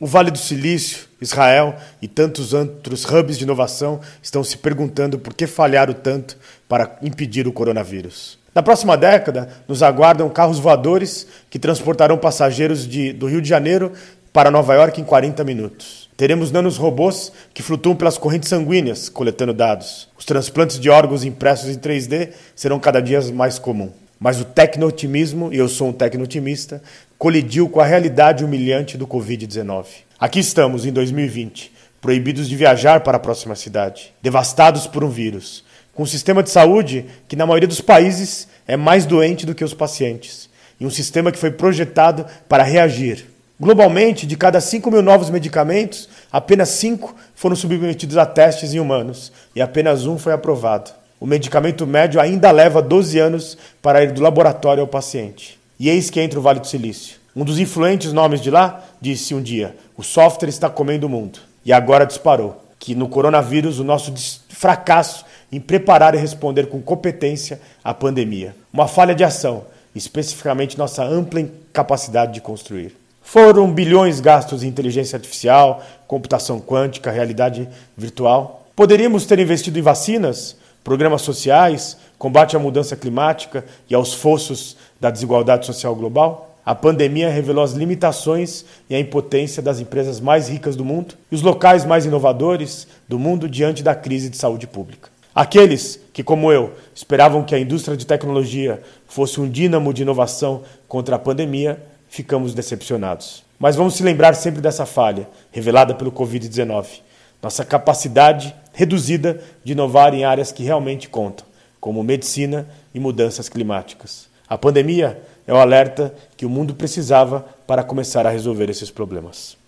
O Vale do Silício, Israel e tantos outros hubs de inovação estão se perguntando por que falharam tanto para impedir o coronavírus. Na próxima década, nos aguardam carros voadores que transportarão passageiros de, do Rio de Janeiro para Nova York em 40 minutos. Teremos nanos robôs que flutuam pelas correntes sanguíneas, coletando dados. Os transplantes de órgãos impressos em 3D serão cada dia mais comuns. Mas o tecno-otimismo, e eu sou um tecno-otimista, colidiu com a realidade humilhante do Covid-19. Aqui estamos, em 2020, proibidos de viajar para a próxima cidade, devastados por um vírus, com um sistema de saúde que, na maioria dos países, é mais doente do que os pacientes, e um sistema que foi projetado para reagir. Globalmente, de cada 5 mil novos medicamentos, apenas 5 foram submetidos a testes em humanos e apenas um foi aprovado. O medicamento médio ainda leva 12 anos para ir do laboratório ao paciente. E eis que entra o Vale do Silício. Um dos influentes nomes de lá disse um dia: o software está comendo o mundo. E agora disparou que no coronavírus o nosso fracasso em preparar e responder com competência à pandemia. Uma falha de ação, especificamente nossa ampla capacidade de construir. Foram bilhões gastos em inteligência artificial, computação quântica, realidade virtual. Poderíamos ter investido em vacinas, programas sociais, combate à mudança climática e aos fossos da desigualdade social global? A pandemia revelou as limitações e a impotência das empresas mais ricas do mundo e os locais mais inovadores do mundo diante da crise de saúde pública. Aqueles que, como eu, esperavam que a indústria de tecnologia fosse um dínamo de inovação contra a pandemia, ficamos decepcionados. Mas vamos se lembrar sempre dessa falha, revelada pelo Covid-19 nossa capacidade reduzida de inovar em áreas que realmente contam, como medicina e mudanças climáticas. A pandemia é o alerta que o mundo precisava para começar a resolver esses problemas.